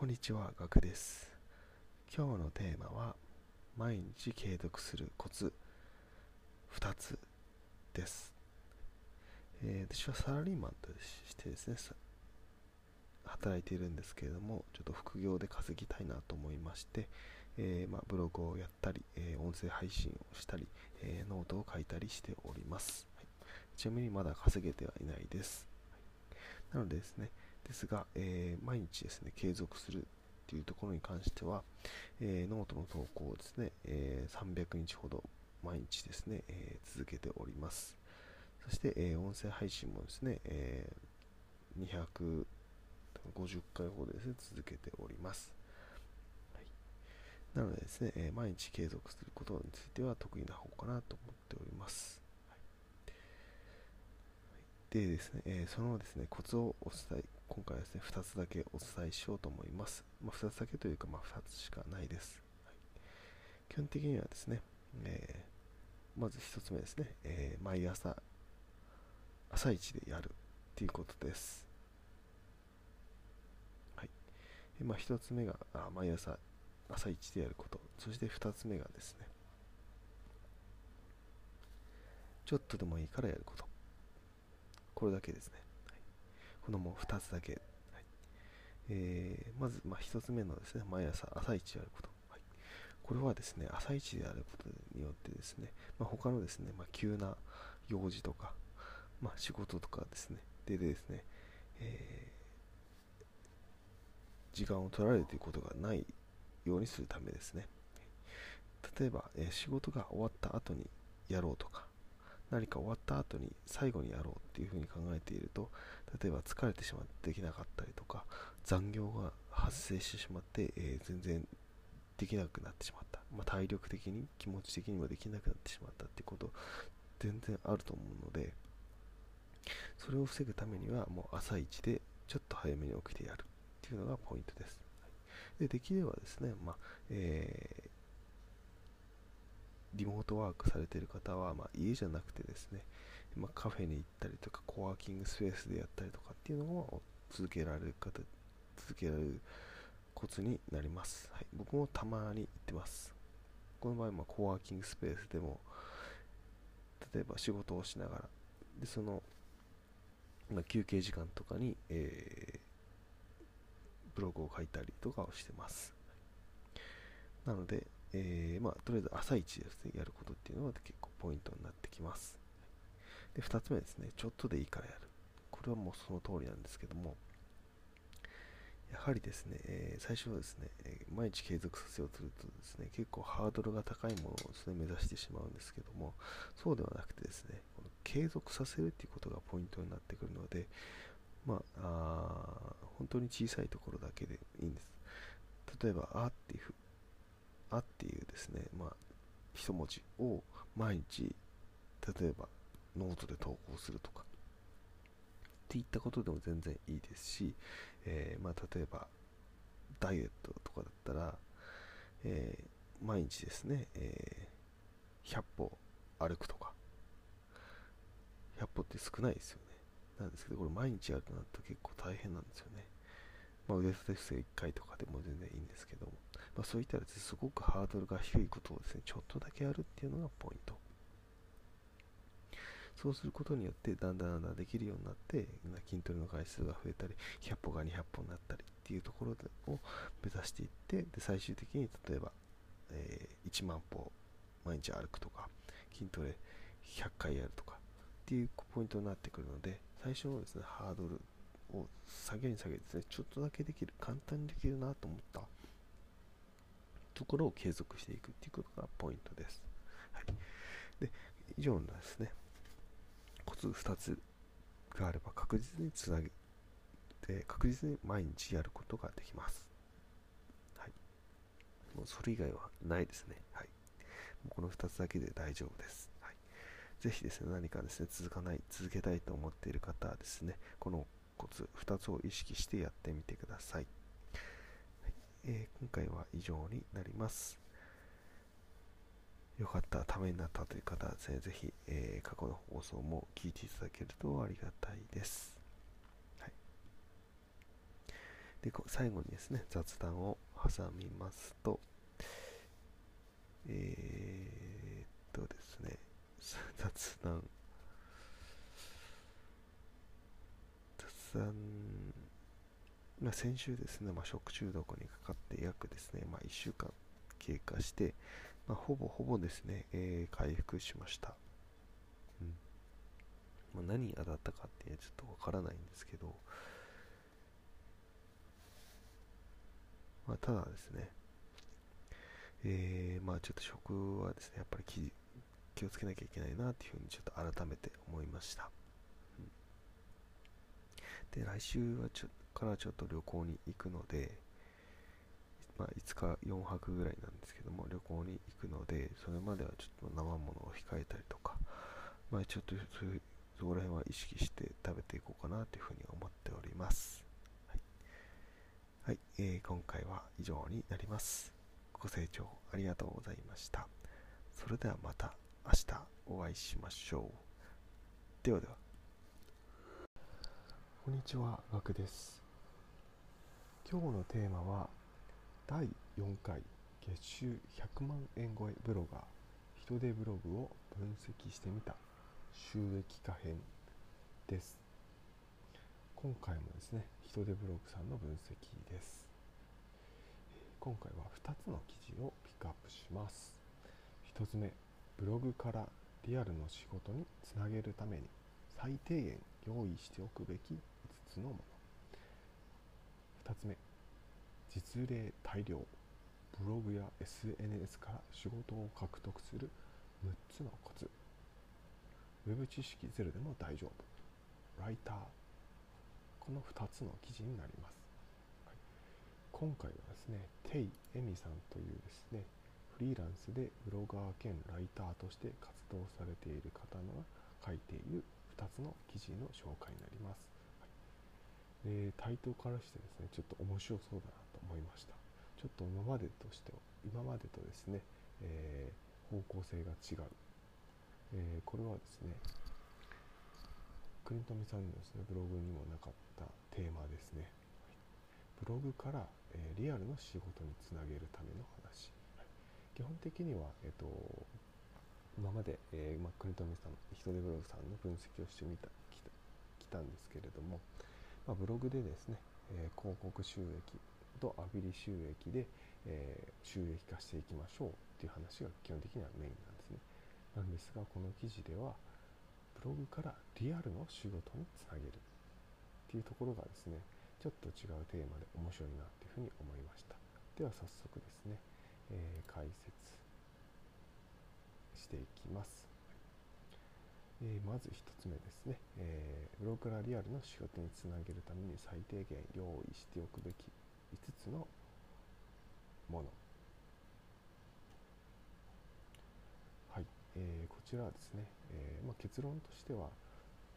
こんにちは、ガクです。今日のテーマは、毎日継続するコツ2つです。えー、私はサラリーマンとしてですね、働いているんですけれども、ちょっと副業で稼ぎたいなと思いまして、えー、まあ、ブログをやったり、えー、音声配信をしたり、えノートを書いたりしております。はい、ちなみにまだ稼げてはいないです。はい、なのでですね、ですが、えー、毎日ですね、継続するっていうところに関しては、えー、ノートの投稿をですね、えー、300日ほど毎日ですね、え続けております。そして、え音声配信もですね、え250回ほどですね、続けております。なのでですね、え毎日継続することについては得意な方かなと思っております。でですね、えー、そのですね、コツをお伝え、今回はですね、2つだけお伝えしようと思います。まあ、2つだけというか、まあ、2つしかないです。はい、基本的にはですね、えー、まず1つ目ですね、えー、毎朝、朝一でやるっていうことです。はい。まあ、1つ目が、あ毎朝、朝一でやること。そして2つ目がですね、ちょっとでもいいからやること。これだけですね。はい、このもう2つだけ。はいえー、まず、まあ、1つ目のですね、毎朝朝一やること。はい、これはですね、朝一でやることによってですね、まあ、他のですね、まあ、急な用事とか、まあ、仕事とかですね、でですね、えー、時間を取られるということがないようにするためですね。例えば、えー、仕事が終わった後にやろうとか、何か終わった後に最後にやろうっていうふうに考えていると例えば疲れてしまってできなかったりとか残業が発生してしまって、えー、全然できなくなってしまった、まあ、体力的に気持ち的にもできなくなってしまったっていうこと全然あると思うのでそれを防ぐためにはもう朝一でちょっと早めに起きてやるっていうのがポイントです。でできればですね、まあえーリモートワークされている方は、まあ、家じゃなくてですね、まあ、カフェに行ったりとか、コワーキングスペースでやったりとかっていうのを続けられる方、続けられるコツになります。はい、僕もたまに行ってます。この場合、ま、コワーキングスペースでも、例えば仕事をしながら、で、その、ま、休憩時間とかに、えー、ブログを書いたりとかをしてます。なので、えー、まあ、とりあえず朝一ですね、やることっていうのは結構ポイントになってきます。で、2つ目ですね、ちょっとでいいからやる。これはもうその通りなんですけども、やはりですね、えー、最初はですね、えー、毎日継続させようとするとですね、結構ハードルが高いものをですね、目指してしまうんですけども、そうではなくてですね、この継続させるっていうことがポイントになってくるので、まあ、あ本当に小さいところだけでいいんです。例えば、あっていうあっていうですね、まあ、一文字を毎日、例えばノートで投稿するとか、っていったことでも全然いいですし、えー、まあ、例えば、ダイエットとかだったら、えー、毎日ですね、えー、100歩歩くとか、100歩って少ないですよね。なんですけど、これ毎日やるとなると結構大変なんですよね。まあ、腕立て伏せ1回とかでも全然いいんですけども、まあ、そういったですすごくハードルが低いことをですね、ちょっとだけやるっていうのがポイント。そうすることによって、だんだんだんだんできるようになって、筋トレの回数が増えたり、100歩が200歩になったりっていうところを目指していって、で最終的に例えば、えー、1万歩毎日歩くとか、筋トレ100回やるとかっていうポイントになってくるので、最初のですね、ハードルを下げに下げてですね、ちょっとだけできる、簡単にできるなと思ったところを継続していくっていうことがポイントです。はい、で以上のですね、コツ2つがあれば確実につなげて、確実に毎日やることができます。はい。もうそれ以外はないですね。はい。もうこの2つだけで大丈夫です。はい。ぜひですね、何かですね、続かない、続けたいと思っている方はですね、このコツ2つを意識してやってみてください。えー、今回は以上になります。よかった、ためになったという方はですね、ぜひ、えー、過去の放送も聞いていただけるとありがたいです。はい、で最後にですね雑談を挟みますとえー、っとですね 雑談雑談まあ、先週ですね、まあ、食中毒にかかって約ですね、まあ、1週間経過して、まあ、ほぼほぼですね、えー、回復しました。うんまあ、何に当たったかってちょっとわからないんですけど、まあ、ただですね、えー、まあちょっと食はですね、やっぱり気気をつけなきゃいけないなっていうふうにちょっと改めて思いました。うん、で、来週はちょからちょっと旅行に行くので、まあ、5日4泊ぐらいなんですけども旅行に行くのでそれまではちょっと生ものを控えたりとか、まあ、ちょっとそこら辺は意識して食べていこうかなというふうに思っております。はい、はい、えー、今回は以上になります。ご清聴ありがとうございました。それではまた明日お会いしましょう。ではでは。こんにちは、ガクです。今日のテーマは第4回月収100万円超えブロガー人手ブログを分析してみた収益化編です。今回もですね人手ブログさんの分析です。今回は2つの記事をピックアップします。1つ目ブログからリアルの仕事につなげるために最低限用意しておくべき5つのもの。2つ目。実例大量。ブログや SNS から仕事を獲得する6つのコツ。ウェブ知識ゼロでも大丈夫。ライター。この2つの記事になります、はい、今回はですねテイエミさんというですねフリーランスでブロガー兼ライターとして活動されている方の書いている2つの記事の紹介になります。でタイトルからしてですねちょっと面白そうだなと思いました。ちょっと今までとして今までとですね、えー、方向性が違う、えー、これはですね国富さんのですねブログにもなかったテーマですね。ブログから、えー、リアルの仕事につなげるための話、基本的には、えーと、今まで、えーまあ、国富さん人手ブログさんの分析をしてみたきたきたんですけれども、まあ、ブログでですね、えー、広告収益とアフィリ収益で、えー、収益化していきましょうっていう話が基本的にはメインなんですね。なんですが、この記事では、ブログからリアルの仕事につなげるっていうところがですね、ちょっと違うテーマで面白いなっていうふうに思いました。では早速ですね、えー、解説していきます。えー、まず1つ目ですね、えー、ブログからリアルの仕事につなげるために最低限用意しておくべき5つのもの。はい、えー、こちらはですね、えーまあ、結論としては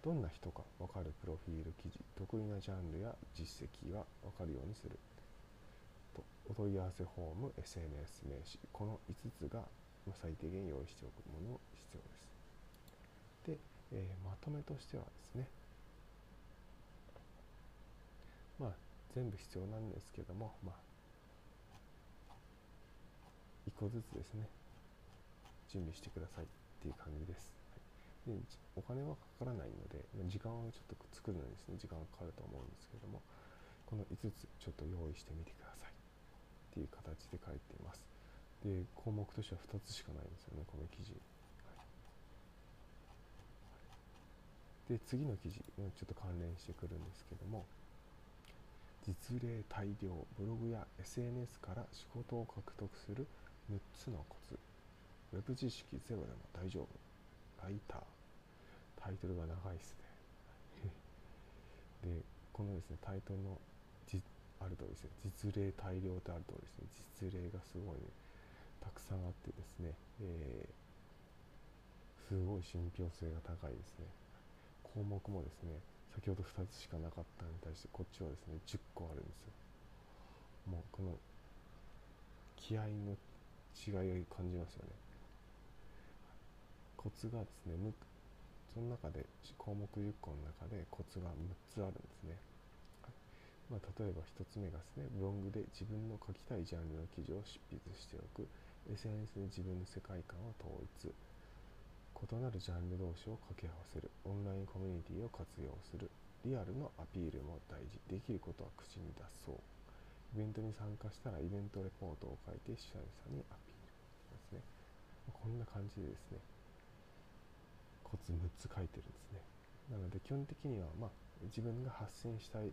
どんな人か分かるプロフィール記事得意なジャンルや実績が分かるようにする。とお問い合わせフォーム SNS 名刺この5つが最低限用意しておくもの必要です、えー、まとめとしてはですね。まあ全部必要なんですけどもまあ1個ずつですね。準備してくださいっていう感じです、はい、でお金はかからないので時間をちょっと作るのにですね時間がかかると思うんですけどもこの5つちょっと用意してみてください。っていう形で書いています。で項目としては2つしかないんですよねこの記事。で次の記事ちょっと関連してくるんですけども実例大量ブログや SNS から仕事を獲得する6つのコツ。ウェブ知識ゼロでも大丈夫。ライター。タイトルが長いですね。でこのですねタイトルのあるとですね。実例大量ってあるとですね。実例がすごいね。たくさんあってですね、えー、すごい信憑性が高いですね。項目もですね先ほど2つしかなかったのに対してこっちはですね10個あるんですよ。もうこの気合の違いを感じますよね。コツがですねその中で項目10個の中でコツが6つあるんですね、まあ、例えば1つ目がですねブログで自分の書きたいジャンルの記事を執筆しておく。SNS で自分の世界観を統一。異なるジャンル同士を掛け合わせる。オンラインコミュニティを活用する。リアルのアピールも大事。できることは口に出そう。イベントに参加したらイベントレポートを書いて主催者にアピール。ですねこんな感じでですね。コツ6つ書いてるんですね。なので基本的にはまあ自分が発信したい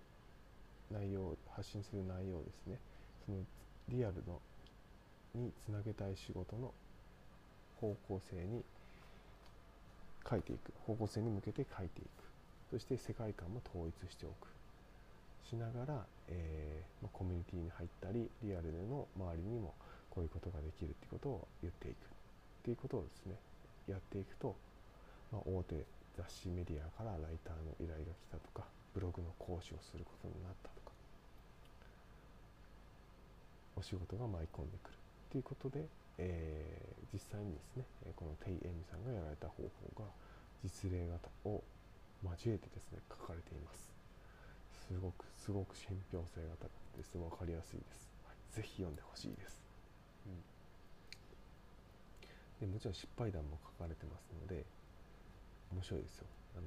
内容発信する内容ですね。そのリアルのにつなげたい仕事の方向性に書いていく。方向性に向けて書いていく。そして世界観も統一しておく。しながら、えー、コミュニティに入ったりリアルでの周りにもこういうことができるってことを言っていく。っていうことをですねやっていくと、まあ、大手雑誌メディアからライターの依頼が来たとかブログの講師をすることになったとかお仕事が舞い込んでくる。ということで、えー、実際にですねこのテイ・エミさんがやられた方法が実例型を交えてですね書かれています。すごくすごく信憑性が高くてすごい分かりやすいです、はい、ぜひ読んでほしいです、うん、でもちろん失敗談も書かれてますので面白いですよ。あの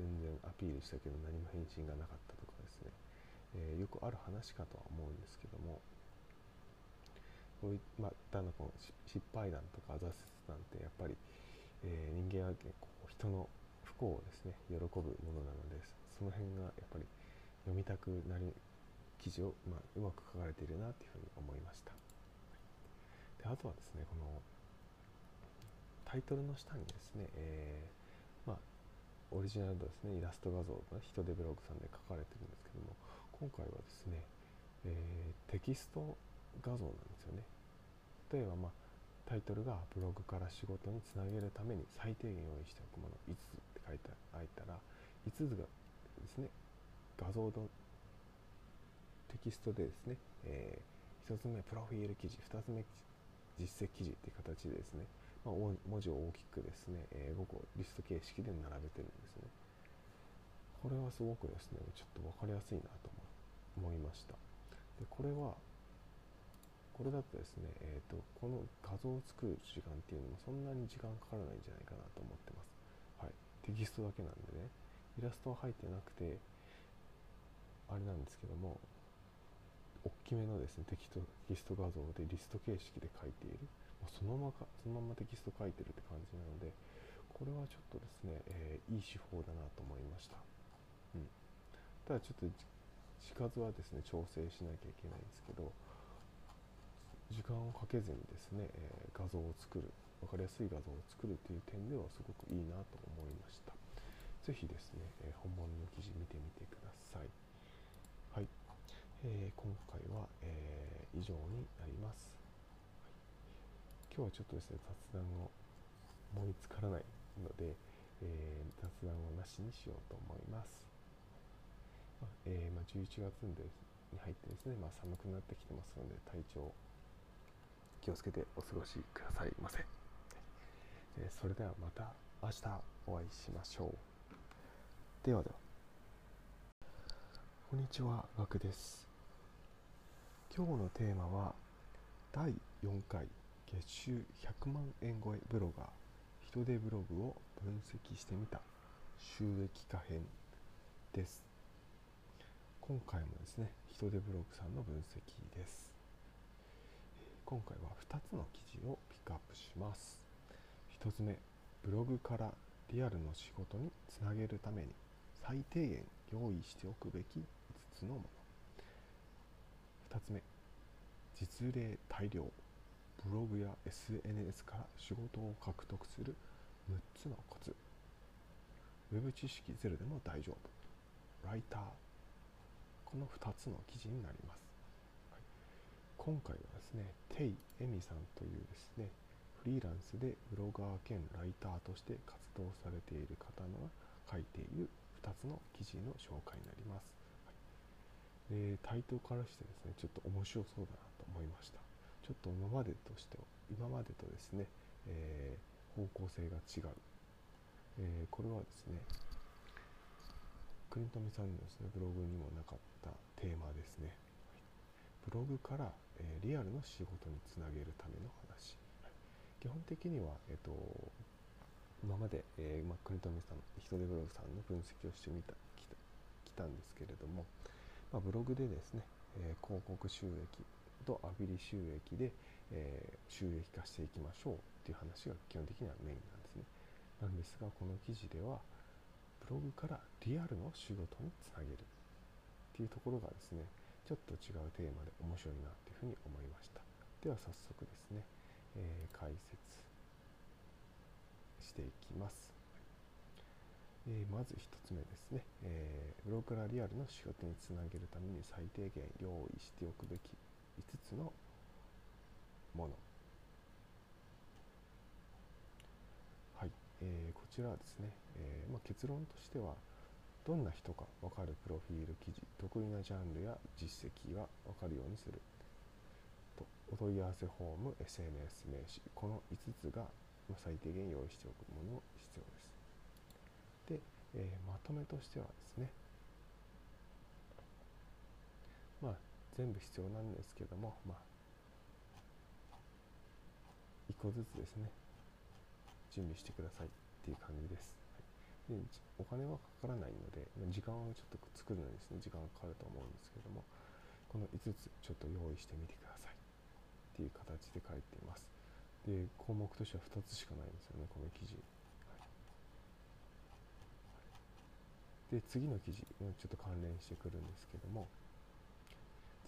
全然アピールしたけど何も返信がなかったとかですね、えー、よくある話かとは思うんですけどもこういまあ、だのこの失敗談とか挫折談ってやっぱり、えー、人間は結構人の不幸をですね喜ぶものなのでその辺がやっぱり読みたくなる記事を、まあ、うまく書かれているなというふうに思いました。であとはですねこのタイトルの下にですね、えー、まあ、オリジナルのですねイラスト画像が人手ブログさんで書かれてるんですけども今回はですね、えー、テキスト画像なんですよね。例えば、まあ、タイトルがブログから仕事につなげるために最低限用意しておくもの5つって書いてあいたら5つがですね画像のテキストでですね、えー、1つ目プロフィール記事2つ目実績記事っていう形でですね、まあ、文字を大きくですね、えー、5個リスト形式で並べてるんですね。これはすごくですねちょっと分かりやすいなと思いました。でこれはこれだとですね、えーと、この画像を作る時間っていうのもそんなに時間かからないんじゃないかなと思ってます。はい、テキストだけなんでね、イラストは入ってなくて、あれなんですけども、大きめのですねテキストテキスト画像でリスト形式で書いている、まあ、そのままかそのままテキスト書いてるって感じなので、これはちょっとですね、えー、いい手法だなと思いました。うん、ただちょっと字数はですね調整しなきゃいけないんですけど、時間をかけずにですね、え、画像を作る分かりやすい画像を作るという点ではすごくいいなと思いました。是非ですね、え、本物の記事見てみてください。はい、えー、今回は、え以上になります、はい、今日はちょっとですね雑談を思いつからないので、え雑談をなしにしようと思います、まあ、えまあ、11月に入ってですね、まあ、寒くなってきてますので体調気をつけてお過ごしくださいませ。えそれではまた明日お会いしましょう。ではでは。こんにちは、ガクです。今日のテーマは第4回月収100万円超えブロガー人手ブログを分析してみた収益化編です。今回もですね、人手ブログさんの分析です。今回は2つの記事をピックアップします。1つ目ブログからリアルの仕事につなげるために最低限用意しておくべき5つのもの。2つ目実例大量ブログや SNS から仕事を獲得する6つのコツ。ウェブ知識ゼロでも大丈夫。ライター。この2つの記事になります。今回はですね、テイ・エミさんというですね、フリーランスでブロガー兼ライターとして活動されている方の書いている2つの記事の紹介になります。はい、でタイトルからしてですね、ちょっと面白そうだなと思いました。ちょっと今までとして、今までとですね、えー、方向性が違う。えー、これはですね、国富さんのですね、ブログにもなかったテーマですねブログから、え、リアルの仕事につなげるための話、はい、基本的には、えーと、今まで、えーまあ、国富さん人手ブログさんの分析をしてみたきたきたんですけれども、ま、ブログでですね、えー、広告収益とアビリ収益で、えー、収益化していきましょうっていう話が基本的にはメインなんですね。なんですがこの記事ではブログからリアルの仕事につなげるっていうところがですねちょっと違うテーマで面白いなというふうに思いました。では早速ですね、えー、解説していきます、えー、まず1つ目ですね、えー、ブログからリアルの仕事につなげるために最低限用意しておくべき5つのもの。はい、えー、こちらはですね、えーまあ、結論としてはどんな人か分かるプロフィール記事得意なジャンルや実績が分かるようにする。お問い合わせフォーム SNS 名刺この5つが最低限用意しておくもの必要です。で、えー、まとめとしてはですねまあ全部必要なんですけどもまあ1個ずつですね準備してくださいっていう感じです。でお金はかからないので時間はちょっと作るのにですね時間がかかると思うんですけどもこの5つちょっと用意してみてください。っていう形で書いています。で項目としては2つしかないんですよねこの記事、はい、で次の記事ちょっと関連してくるんですけども。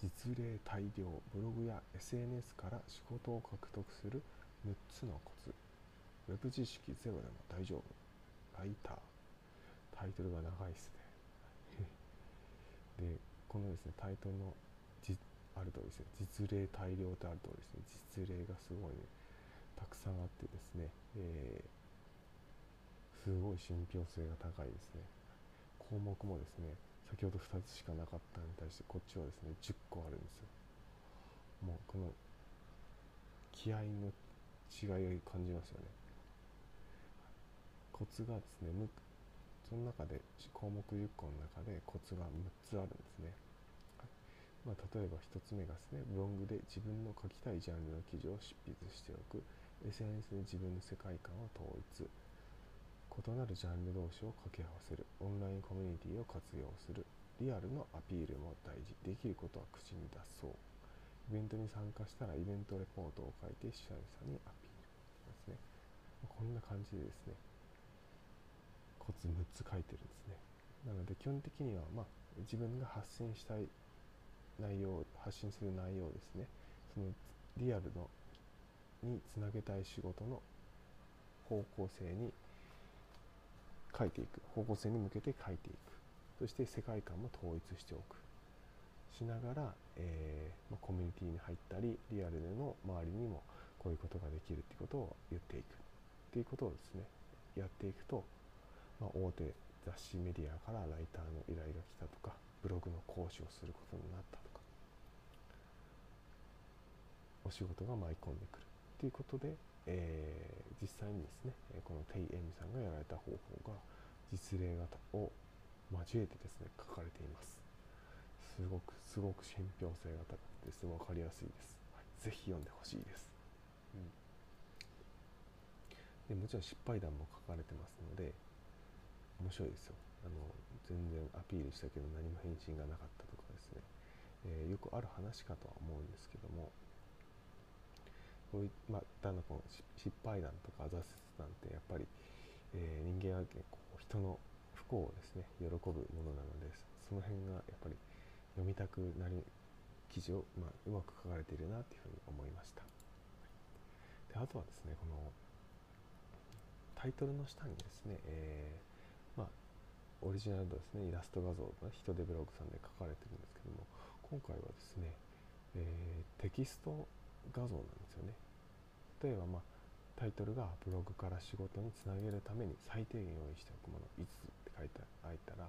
実例大量ブログや SNS から仕事を獲得する6つのコツ。ウェブ知識ゼロでも大丈夫。ライター。タイトルが長いですね。でこのですねタイトルのあるとですね。実例大量ってあるとですね。実例がすごいね。たくさんあってですね、えー、すごい信憑性が高いですね。項目もですね先ほど2つしかなかったに対してこっちはですね10個あるんですよ。もうこの気合の違いを感じますよね。コツがですねその中で項目10個の中でコツが6つあるんですね。まあ、例えば1つ目がですね、ブログで自分の書きたいジャンルの記事を執筆しておく、SNS で自分の世界観を統一、異なるジャンル同士を掛け合わせる、オンラインコミュニティを活用する、リアルのアピールも大事、できることは口に出そう。イベントに参加したらイベントレポートを書いて主催者にアピール。ですね。こんな感じでですね、コツ6つ書いてるんですね。なので基本的には、まあ、自分が発信したい内容発信する内容ですね。そのリアルのにつなげたい仕事の方向性に書いていく。方向性に向けて書いていく。そして世界観も統一しておく。しながら、えーま、コミュニティに入ったりリアルでの周りにもこういうことができるっていうことを言っていく。っていうことをですねやっていくとまあ、大手雑誌メディアからライターの依頼が来たとかブログの講師をすることになったとかお仕事が舞い込んでくるということで、えー、実際にですねこのテイエミさんがやられた方法が実例型を交えてですね書かれています。すごくすごく信憑性が高くてです分かりやすいです、はい、ぜひ読んでほしいです、うん、でもちろん失敗談も書かれてますので面白いですよ。あの全然アピールしたけど何も返信がなかったとかですね、えー、よくある話かとは思うんですけどもこういまたのこの失敗談とか挫折談ってやっぱり、えー、人間は結構人の不幸をですね喜ぶものなのでその辺がやっぱり読みたくなる記事を、まあ、うまく書かれているなというふうに思いました。であとはですねこのタイトルの下にですね、えーまあ、オリジナルのですねイラスト画像が人手ブログさんで書かれてるんですけども今回はですね、えー、テキスト画像なんですよね例えば、まあ、タイトルがブログから仕事につなげるために最低限用意しておくもの5つって書いてあいたら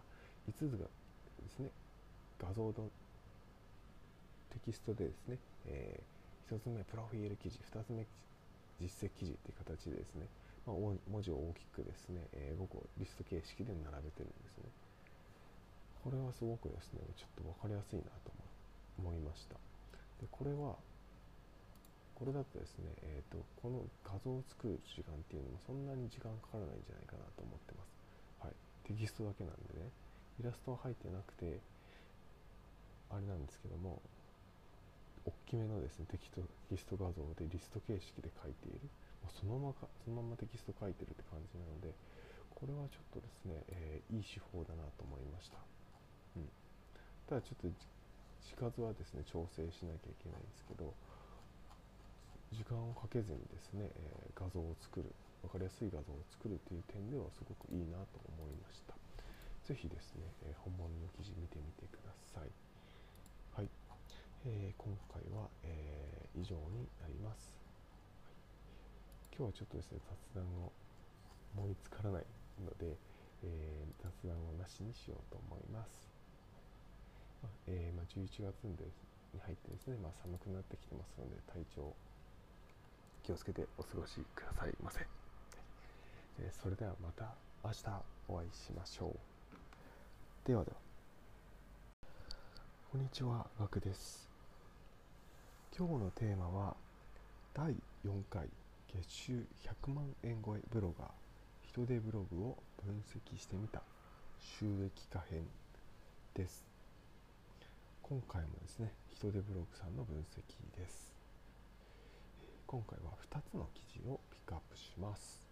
5つがですね画像のテキストでですね、えー、1つ目プロフィール記事2つ目実績記事っていう形でですねまあ、文字を大きくですね、えー、5個リスト形式で並べてるんですね。これはすごくですねちょっと分かりやすいなと思いましたでこれはこれだとですね、えーと、この画像を作る時間っていうのもそんなに時間かからないんじゃないかなと思ってます、はい、テキストだけなんでね。イラストは入ってなくてあれなんですけども大きめのですねテキテキスト画像でリスト形式で書いている。もうそのままそのままテキスト書いてるって感じなのでこれはちょっとですね、えー、いい手法だなと思いました、うん、ただちょっと字数はですね調整しなきゃいけないんですけど時間をかけずにですね、え、画像を作る分かりやすい画像を作るという点ではすごくいいなと思いました。是非ですね、え、本物の記事見てみてください。はい、えー、今回は、え以上になります、はい、今日はちょっとですね雑談を思いつからないので、え雑談をなしにしようと思います。え、まあ、11月に入ってですね、まあ、寒くなってきてますので体調気をつけてお過ごしくださいませ、えー、それではまた明日お会いしましょう。ではでは。こんにちはガクです。今日のテーマは第4回月収100万円超えブロガー人手ブログを分析してみた収益化編です。今回もですね人手ブログさんの分析です。今回は2つの記事をピックアップします。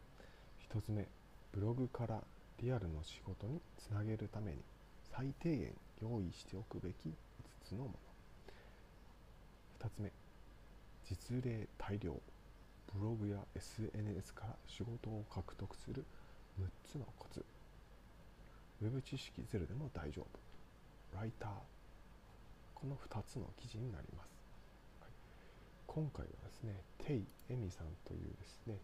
1つ目ブログからリアルの仕事につなげるために最低限用意しておくべき5つのもの。2つ目実例大量ブログや SNS から仕事を獲得する6つのコツ。ウェブ知識ゼロでも大丈夫。ライター。この2つの記事になります。今回はですねテイ・エミさんというですね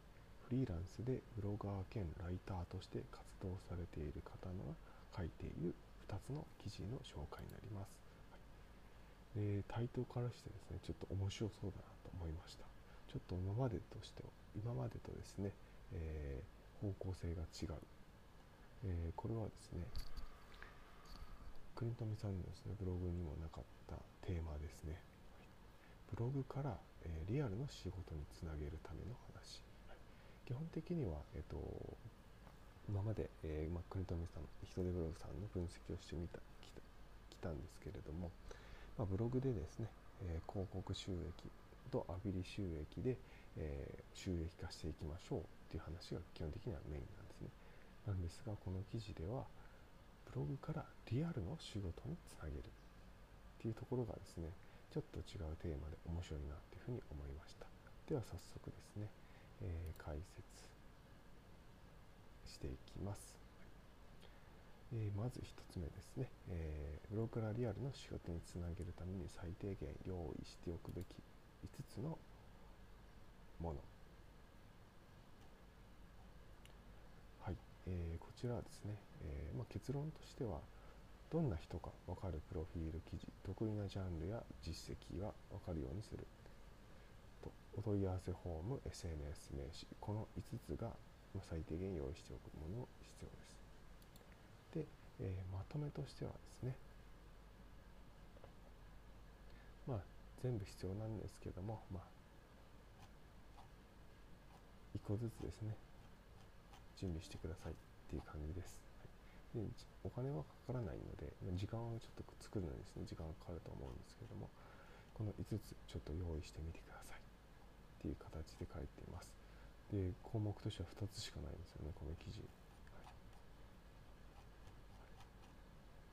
フリーランスでブロガー兼ライターとして活動されている方の書いている2つの記事の紹介になります、はい、でタイトルからしてですねちょっと面白そうだなと思いました。ちょっと今までとして今までとですね、えー、方向性が違う、えー、これはですねクリントミさんのですねブログにもなかったテーマですね。ブログから、えー、リアルの仕事につなげるための話、はい、基本的には、えーと、今まで、えーまあ、国富さん人手ブログさんの分析をしてみたきたきたんですけれども、ま、ブログでですね、えー、広告収益とアビリ収益で、えー、収益化していきましょうっていう話が基本的にはメインなんですね。なんですがこの記事ではブログからリアルの仕事につなげるっていうところがですねちょっと違うテーマで面白いなというふうに思いました。では早速ですね、えー、解説していきます、えー、まず1つ目ですね、えー、ブログからリアルの仕事につなげるために最低限用意しておくべき5つのもの。はい、えー、こちらはですね、えーまあ、結論としてはどんな人か分かるプロフィール記事得意なジャンルや実績が分かるようにする。お問い合わせフォーム SNS 名刺この5つが最低限用意しておくもの必要です。で、えー、まとめとしてはですねまあ全部必要なんですけどもまあ1個ずつですね準備してくださいっていう感じです。でお金はかからないので時間をちょっと作るのにですね時間がかかると思うんですけどもこの5つちょっと用意してみてください。っていう形で書いています。で項目としては2つしかないんですよねこの記事、は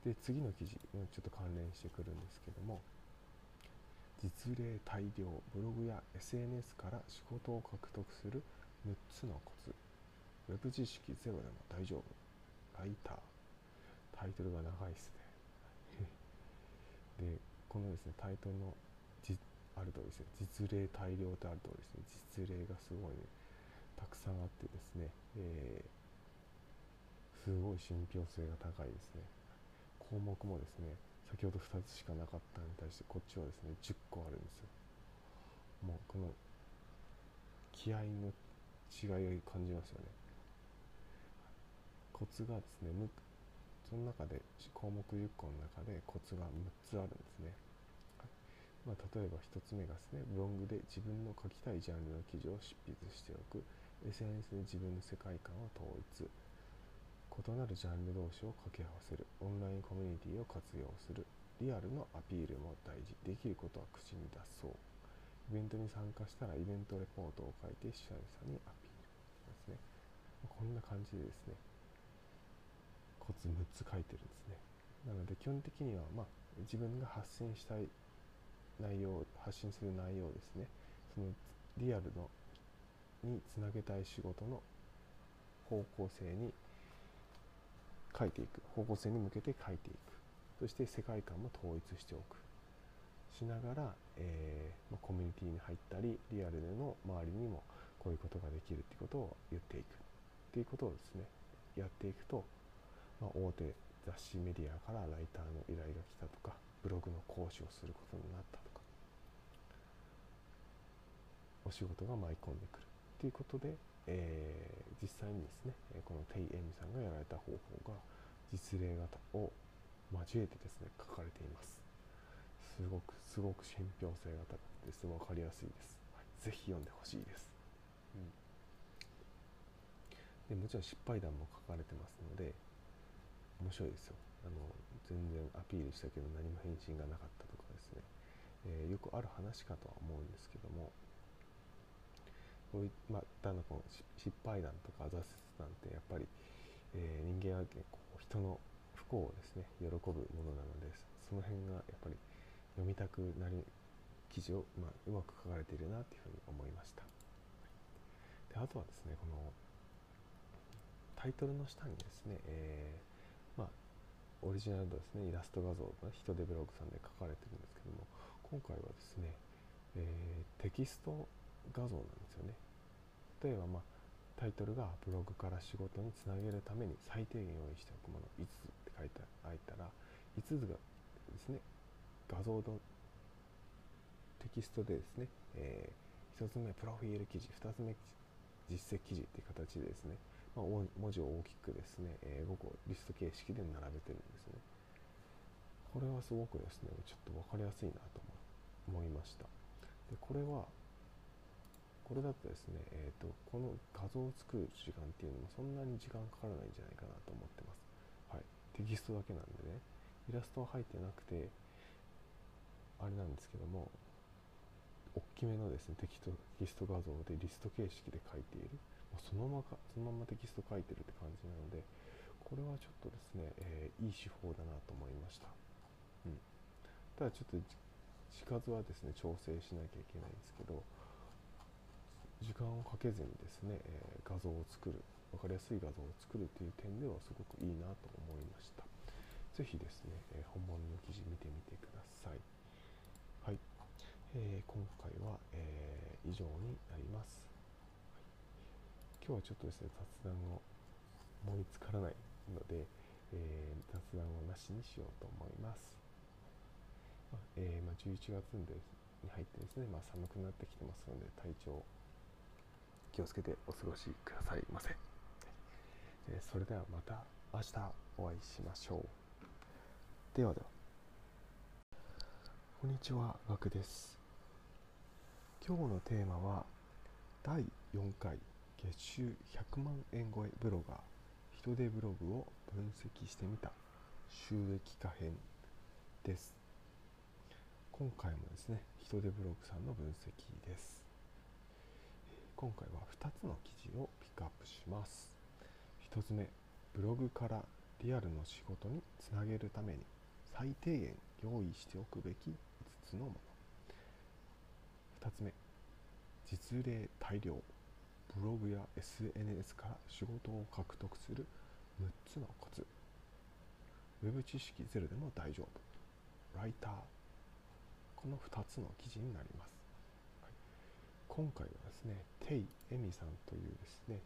い、で次の記事ちょっと関連してくるんですけども実例大量ブログや SNS から仕事を獲得する6つのコツ。ウェブ知識ゼロでも大丈夫。ライター。タイトルが長いですね。でこのですねタイトルのある通りですね実例大量である通りですね。実例がすごいね。たくさんあってですね、えー、すごい信憑性が高いですね。項目もですね先ほど2つしかなかったのに対してこっちはですね10個あるんですよ。もうこの気合の違いを感じますよね。コツがですねその中で項目10個の中でコツが6つあるんですね、まあ、例えば1つ目がですねブログで自分の書きたいジャンルの記事を執筆しておく。SNS で自分の世界観を統一。異なるジャンル同士を掛け合わせる。オンラインコミュニティを活用する。リアルのアピールも大事。できることは口に出そう。イベントに参加したらイベントレポートを書いて主催者にアピールですね。こんな感じでですねコツ6つ書いてるんですね。なので基本的にはまあ自分が発信したい内容発信する内容ですね。そのリアルのにつなげたい仕事の方向性に書いていく。方向性に向けて書いていく。そして世界観も統一しておく。しながら、えー、コミュニティに入ったりリアルでの周りにもこういうことができるっていうことを言っていく。っていうことをですねやっていくと、まあ、大手雑誌メディアからライターの依頼が来たとかブログの講師をすることになったとか。お仕事が舞い込んでくるということで、えー、実際にですねこのテイ・エミさんがやられた方法が実例型を交えてですね書かれています。すごくすごく信憑性が高くてすごく分かりやすいです、はい、ぜひ読んでほしいです、うん、でもちろん失敗談も書かれてますので面白いですよ。あの全然アピールしたけど何も返信がなかったとかですね、えー、よくある話かとは思うんですけども。こういまあ、だんだんこの失敗談とか挫折談ってやっぱり、えー、人間は結構人の不幸をですね喜ぶものなのでその辺がやっぱり読みたくなる記事を、まあ、うまく書かれているなというふうに思いました。であとはですねこのタイトルの下にですね、えー、オリジナルのですねイラスト画像が人手ブログさんで書かれてるんですけども今回はですね、えー、テキスト画像なんですよね。例えば、まあ、タイトルがブログから仕事につなげるために最低限用意しておくもの5つって書いてあったら5つがですね画像のテキストでですね、えー、1つ目プロフィール記事2つ目実績記事っていう形でですね、まあ、文字を大きくですね、えー、5個リスト形式で並べてるんですね。これはすごくですねちょっと分かりやすいなと思いました。でこれはこれだとですね、えーと、この画像を作る時間っていうのもそんなに時間かからないんじゃないかなと思ってます。はい、テキストだけなんでね、イラストは入ってなくて、あれなんですけども、大きめのですねテキスト画像でリスト形式で書いている、そのままそのままテキスト書いてるって感じなので、これはちょっとですね、えー、いい手法だなと思いました。うん、ただちょっと字数はですね調整しなきゃいけないんですけど、時間をかけずにですね、えー、画像を作る分かりやすい画像を作るという点ではすごくいいなと思いました。是非ですね、えー、本物の記事見てみてください。はい、えー、今回は、え以上になります、今日はちょっとですね雑談を思いつからないので、え雑談をなしにしようと思います、まあ、えまあ、11月に入ってですね、まあ、寒くなってきてますので体調気をつけてお過ごしくださいませ。えそれではまた明日お会いしましょう。ではでは。こんにちは、ガクです。今日のテーマは第4回月収100万円超えブロガー人手ブログを分析してみた収益化編です。今回もですね、人手ブログさんの分析です。今回は2つの記事をピックアップします1つ目ブログからリアルの仕事につなげるために最低限用意しておくべき5つのもの2つ目実例大量ブログや SNS から仕事を獲得する6つのコツ。ウェブ知識ゼロでも大丈夫。ライター。この2つの記事になります。はい。今回はですね、テイ・エミさんというですね、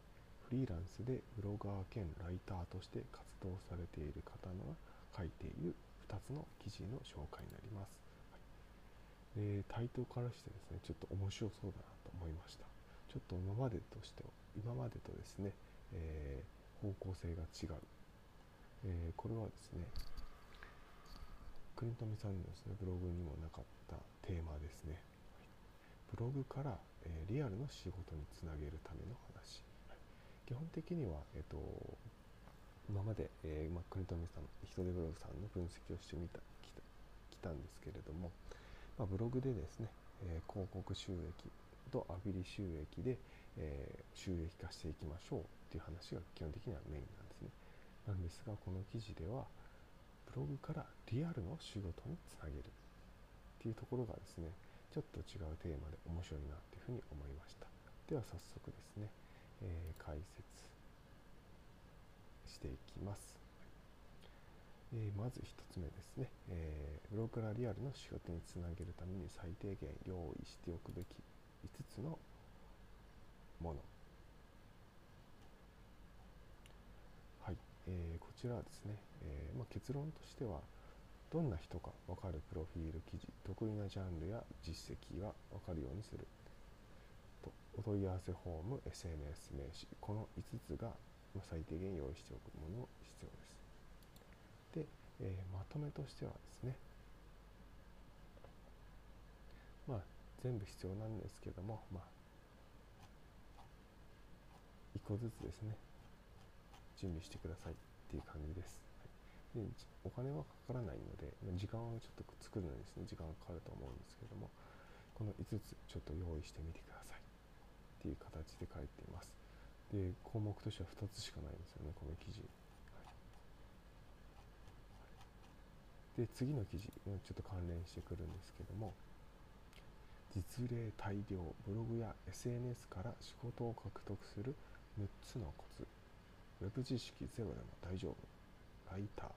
フリーランスでブロガー兼ライターとして活動されている方の書いている2つの記事の紹介になります。はい、でタイトルからしてですね、ちょっと面白そうだなと思いました。ちょっと今までとして今までとですね、えー、方向性が違う。えー、これはですねクリントミさんのですねブログにもなかったテーマですねブログから、えー、リアルの仕事につなげるための話、基本的には、えーと、今まで、えーまあ、クリントミさん人手ブログさんの分析をしてみたきたきたんですけれども、ま、ブログでですね、えー、広告収益とアフィリ収益で、えー、収益化していきましょうっていう話が基本的にはメインなんですね。なんですがこの記事ではブログからリアルの仕事につなげるっていうところがですねちょっと違うテーマで面白いなというふうに思いました。では早速ですね、えー、解説していきます、え、まず1つ目ですね、えー、ブログからリアルの仕事につなげるために最低限用意しておくべき5つのもの。はい。えー、こちらはですね、えー、まあ、結論としてはどんな人か分かるプロフィール記事得意なジャンルや実績が分かるようにする。とお問い合わせフォーム SNS 名刺この5つが最低限用意しておくもの必要です。で、えー、まとめとしてはですねまあ全部必要なんですけどもまあ1個ずつですね準備してくださいっていう感じです。でお金はかからないので、時間をちょっと作るのにですね、時間がかかると思うんですけども、この5つちょっと用意してみてくださいっていう形で書いています。で、項目としては2つしかないんですよね、この記事。で、次の記事、ちょっと関連してくるんですけども、実例大量ブログや SNS から仕事を獲得する6つのコツウェブ知識ゼロでも大丈夫。ライター。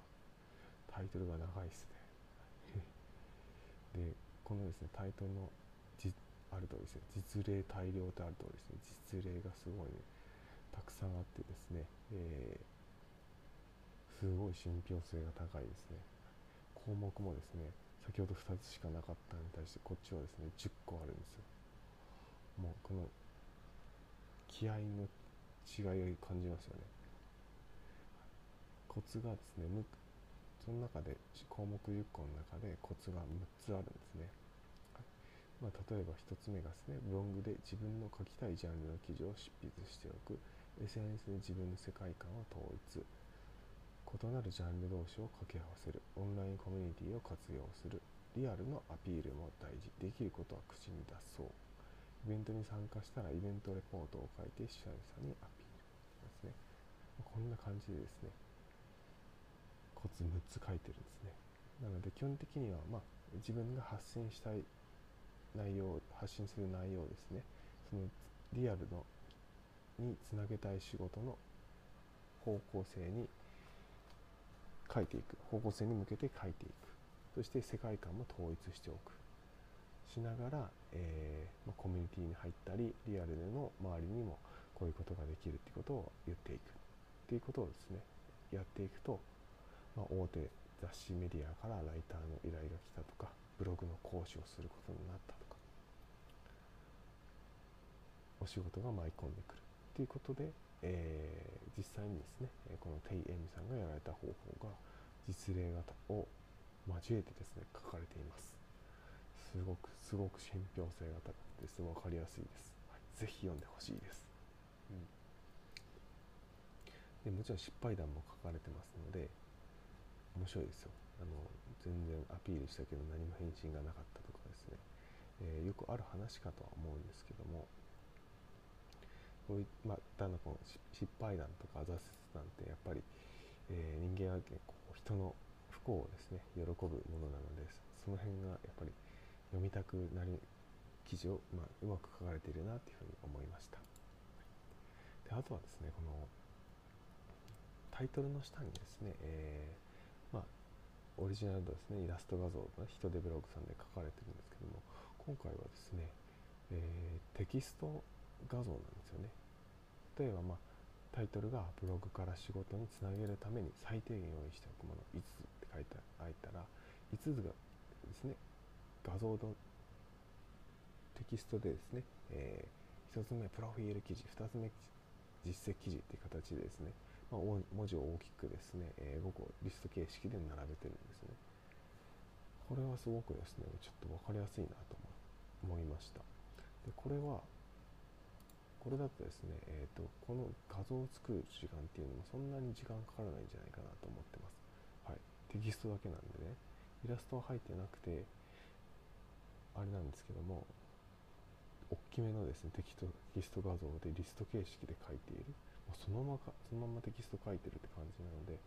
タイトルが長いですね。で、このですね、タイトルのじある通りですね、実例大量ってある通りですね、実例がすごいね、たくさんあってですね、えー、すごい信憑性が高いですね。項目もですね、先ほど2つしかなかったのに対して、こっちはですね、10個あるんですよ。もうこの気合の違いを感じますよね。コツがですねその中で項目10個の中でコツが6つあるんですね、はいまあ、例えば1つ目がですねブログで自分の書きたいジャンルの記事を執筆しておく SNS で自分の世界観を統一異なるジャンル同士を掛け合わせる。オンラインコミュニティを活用する。リアルのアピールも大事。できることは口に出そう。イベントに参加したらイベントレポートを書いて主催者にアピール。ですね。こんな感じでですね。コツ6つ書いてるんですね。なので基本的には、まあ、自分が発信したい内容発信する内容ですね。そのリアルのにつなげたい仕事の方向性に書いていく。方向性に向けて書いていく。そして世界観も統一しておく。しながら、えーまあ、コミュニティに入ったりリアルでの周りにもこういうことができるっていうことを言っていく。っていうことをですねやっていくとまあ、大手雑誌メディアからライターの依頼が来たとかブログの講師をすることになったとかお仕事が舞い込んでくる。ということで、えー、実際にですねこのテイ・エミさんがやられた方法が実例型を交えてですね書かれています。すごくすごく信憑性が高くてすごく分かりやすいです、はい、ぜひ読んでほしいです、うん、でもちろん失敗談も書かれてますので面白いですよ。あの全然アピールしたけど何も返信がなかったとかですね、えー、よくある話かとは思うんですけどもこういまあ、だんだんこの失敗談とか挫折談ってやっぱり、えー、人間は結構人の不幸をですね喜ぶものなのでその辺がやっぱり読みたくなる記事を、まあ、うまく書かれているなというふうに思いました。であとはですねこのタイトルの下にですね、えーまあ、オリジナルのですねイラスト画像が人手ブログさんで書かれてるんですけども今回はですね、えー、テキスト画像なんですよね。例えば、まあ、タイトルがブログから仕事につなげるために最低限用意しておくもの5つって書いてあいたら5つがですね画像のテキストでですね、えー、1つ目プロフィール記事2つ目実績記事っていう形でですねまあ、文字を大きくですね、え5個リスト形式で並べてるんですね。これはすごくですねちょっと分かりやすいなと思いました。でこれはこれだとですね、えーと、この画像を作る時間っていうのもそんなに時間かからないんじゃないかなと思ってます、はい、テキストだけなんでね。イラストは入ってなくてあれなんですけども大きめのですねテキテキスト画像でリスト形式で書いている。もうそのままかそのままテキスト書いてるって感じなので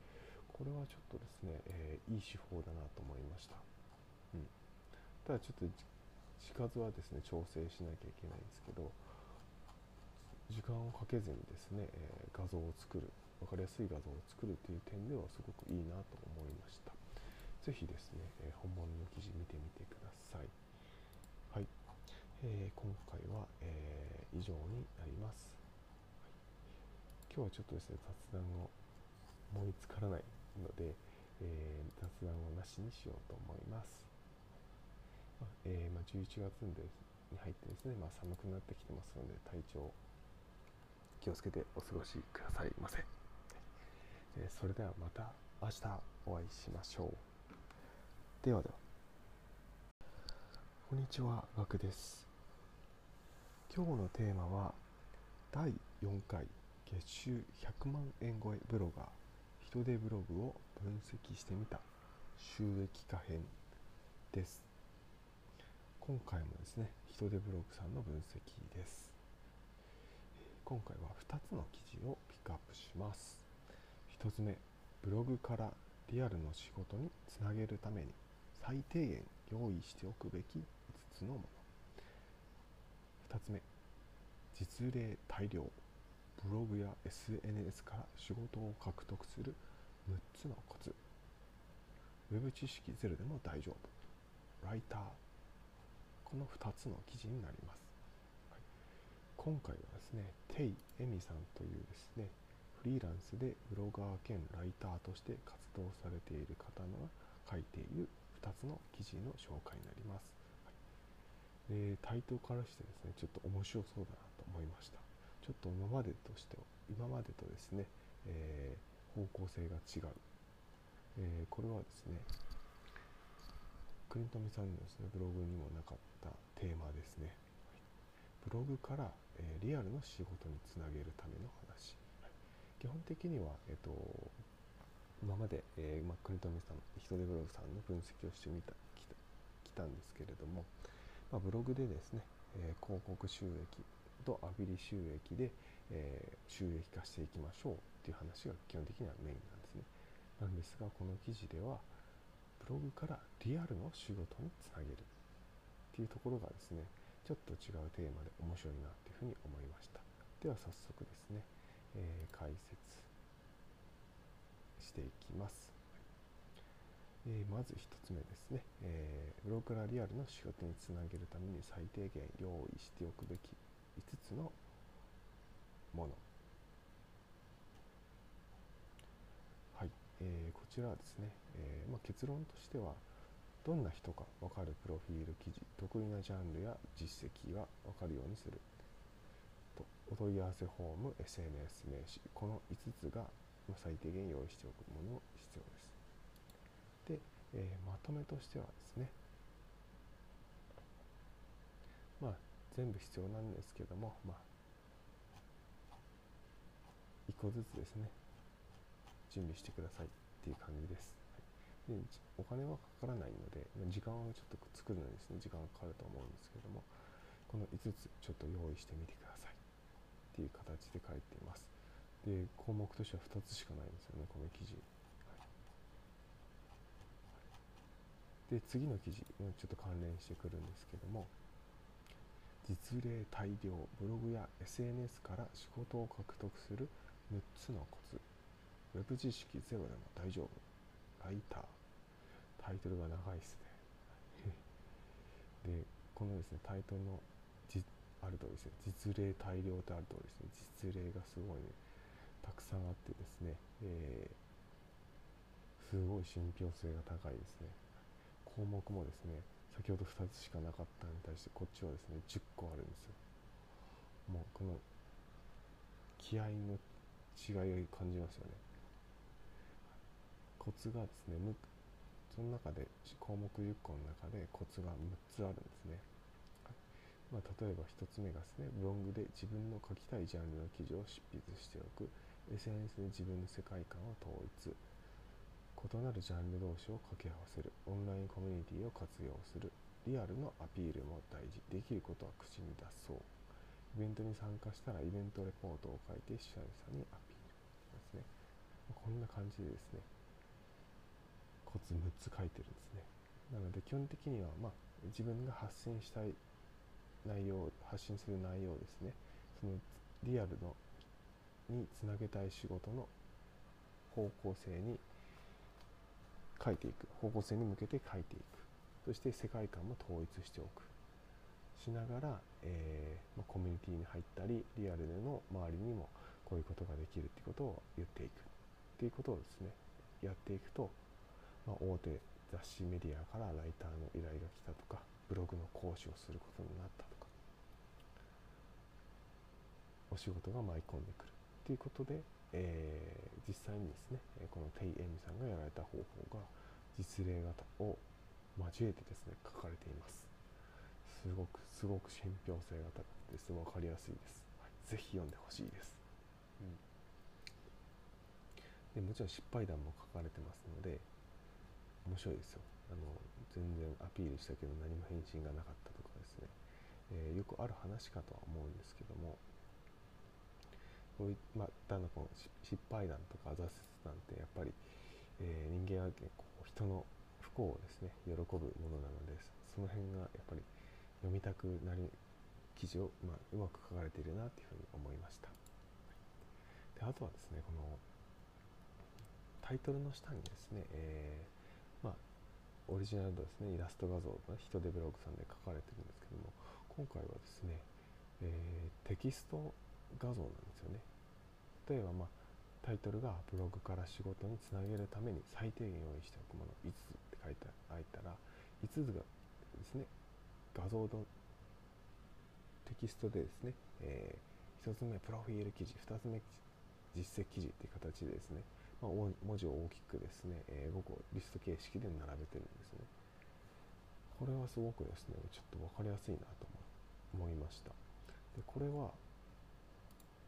これはちょっとですね、えー、いい手法だなと思いました、うん、ただちょっと字数はですね調整しなきゃいけないんですけど間をかけずにですね、え、画像を作る分かりやすい画像を作るという点ではすごくいいなと思いました。是非ですね、え、本物の記事見てみてください。はい、えー、今回は、え以上になります、はい、今日はちょっとですね雑談を思いつからないので、え雑談をなしにしようと思います、まあ、えまあ、11月に入ってですね、まあ、寒くなってきてますので体調気をつけてお過ごしくださいませ。えそれではまた明日お会いしましょう。ではでは。こんにちは、ガクです。今日のテーマは第4回月収100万円超えブロガー人手ブログを分析してみた収益化編です。今回もですね、人手ブログさんの分析です。今回は2つの記事をピックアップします。1つ目ブログからリアルの仕事につなげるために最低限用意しておくべき5つのもの。2つ目実例大量ブログや SNS から仕事を獲得する6つのコツ。ウェブ知識ゼロでも大丈夫。ライター。この2つの記事になります。今回はですね、テイ・エミさんというですね、フリーランスでブロガー兼ライターとして活動されている方の書いている2つの記事の紹介になります。はい、でタイトルからしてですね、ちょっと面白そうだなと思いました。ちょっと今までとして今までとですね、えー、方向性が違う。えー、これはですね、クリントミさんのですね、ブログにもなかったテーマですね。ブログから、え、リアルの仕事につなげるための話、はい、基本的には、えーと、今まで、えーまあ、国富さん人手ブログさんの分析をしてみたきたきたんですけれども、ま、ブログでですね、えー、広告収益とアフィリ収益で、えー、収益化していきましょうっていう話が基本的にはメインなんですね。なんですがこの記事ではブログからリアルの仕事につなげるっていうところがですねちょっと違うテーマで面白いなというふうに思いました。では早速ですね、えー、解説していきます、えー、まず1つ目ですね、えー、ブログからリアルの仕事につなげるために最低限用意しておくべき5つのもの。はい、えー、こちらはですね、えーまあ、結論としてはどんな人か分かるプロフィール記事得意なジャンルや実績が分かるようにすると。お問い合わせフォーム SNS 名刺この5つが最低限用意しておくもの必要です。で、えー、まとめとしてはですね。まあ全部必要なんですけどもまあ1個ずつですね。準備してくださいっていう感じです。でお金はかからないので時間をちょっと作るのにですね時間がかかると思うんですけどもこの5つちょっと用意してみてください。っていう形で書いています。で項目としては2つしかないんですよねこの記事、で次の記事ちょっと関連してくるんですけども実例大量ブログや SNS から仕事を獲得する6つのコツ。ウェブ知識ゼロでも大丈夫。ライター。タイトルが長いですね。でこのですねタイトルのある通りですね。実例大量ってある通りですね。実例がすごいね。たくさんあってですね、えー、すごい信憑性が高いですね。項目もですね先ほど2つしかなかったのに対してこっちはですね10個あるんですよ。もうこの気合の違いを感じますよね。コツがですねその中で項目10個の中でコツが6つあるんですね、まあ、例えば1つ目がですねブログで自分の書きたいジャンルの記事を執筆しておく。SNS で自分の世界観を統一。異なるジャンル同士を掛け合わせる。オンラインコミュニティを活用する。リアルのアピールも大事。できることは口に出そう。イベントに参加したらイベントレポートを書いて主催者にアピール。ですね。こんな感じでですね。コツ6つ書いてるんですね。なので基本的にはまあ自分が発信したい内容発信する内容ですね。そのリアルのにつなげたい仕事の方向性に書いていく。方向性に向けて書いていく。そして世界観も統一しておく。しながら、えー、まコミュニティに入ったりリアルでの周りにもこういうことができるっていうことを言っていく。っていうことをですねやっていくと、まあ、大手雑誌メディアからライターの依頼が来たとかブログの講師をすることになったとか。お仕事が舞い込んでくるということで、えー、実際にですねこのテイエミさんがやられた方法が実例型を交えてですね書かれています。すごくすごく信憑性が高くてすごく分かりやすいです、はい、ぜひ読んでほしいです、うん、でもちろん失敗談も書かれてますので面白いですよ。あの全然アピールしたけど何も返信がなかったとかですね、えー、よくある話かとは思うんですけども。こういまあ、だのこの失敗談とか挫折談ってやっぱり、えー、人間は結構人の不幸をですね喜ぶものなのでその辺がやっぱり読みたくなる記事を、まあ、うまく書かれているなというふうに思いました。であとはですねこのタイトルの下にですね、えー、オリジナルのですねイラスト画像が人手ブログさんで書かれてるんですけども今回はですね、えー、テキスト画像なんですよね。例えば、まあ、タイトルがブログから仕事につなげるために最低限用意しておくもの5つって書いてあいたら5つがですね画像のテキストでですね、えー、1つ目プロフィール記事2つ目実績記事っていう形でですね、まあ、文字を大きくですね、えー、5個リスト形式で並べてるんですね。これはすごくですねちょっと分かりやすいなと思いました。でこれは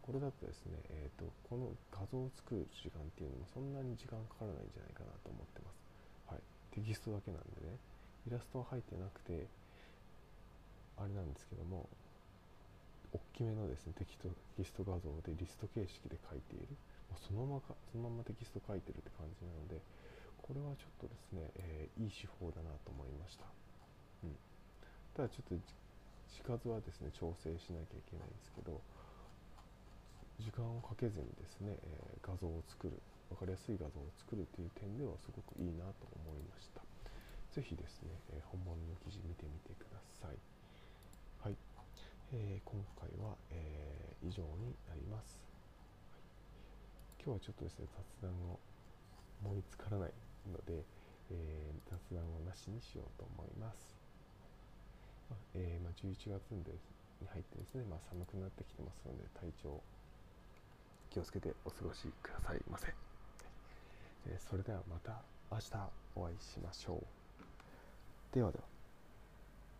これだとですね、えーと、この画像を作る時間っていうのもそんなに時間かからないんじゃないかなと思ってます。はい、テキストだけなんでね、イラストは入ってなくて、あれなんですけども、大きめのですねテキスト画像でリスト形式で書いている、そのままそのままテキスト書いてるって感じなので、これはちょっとですね、えー、いい手法だなと思いました。うん、ただちょっと字数はですね調整しなきゃいけないんですけど、時間をかけずにですね、えー、画像を作る分かりやすい画像を作るという点ではすごくいいなと思いました。是非ですね、えー、本物の記事見てみてください。はい、えー、今回は、え以上になります、今日はちょっとですね雑談を思いつからないので、え雑談をなしにしようと思います、まあ、えまあ、11月に入ってですね、まあ、寒くなってきてますので体調気をつけてお過ごしくださいませ。それではまた明日お会いしましょう。ではでは。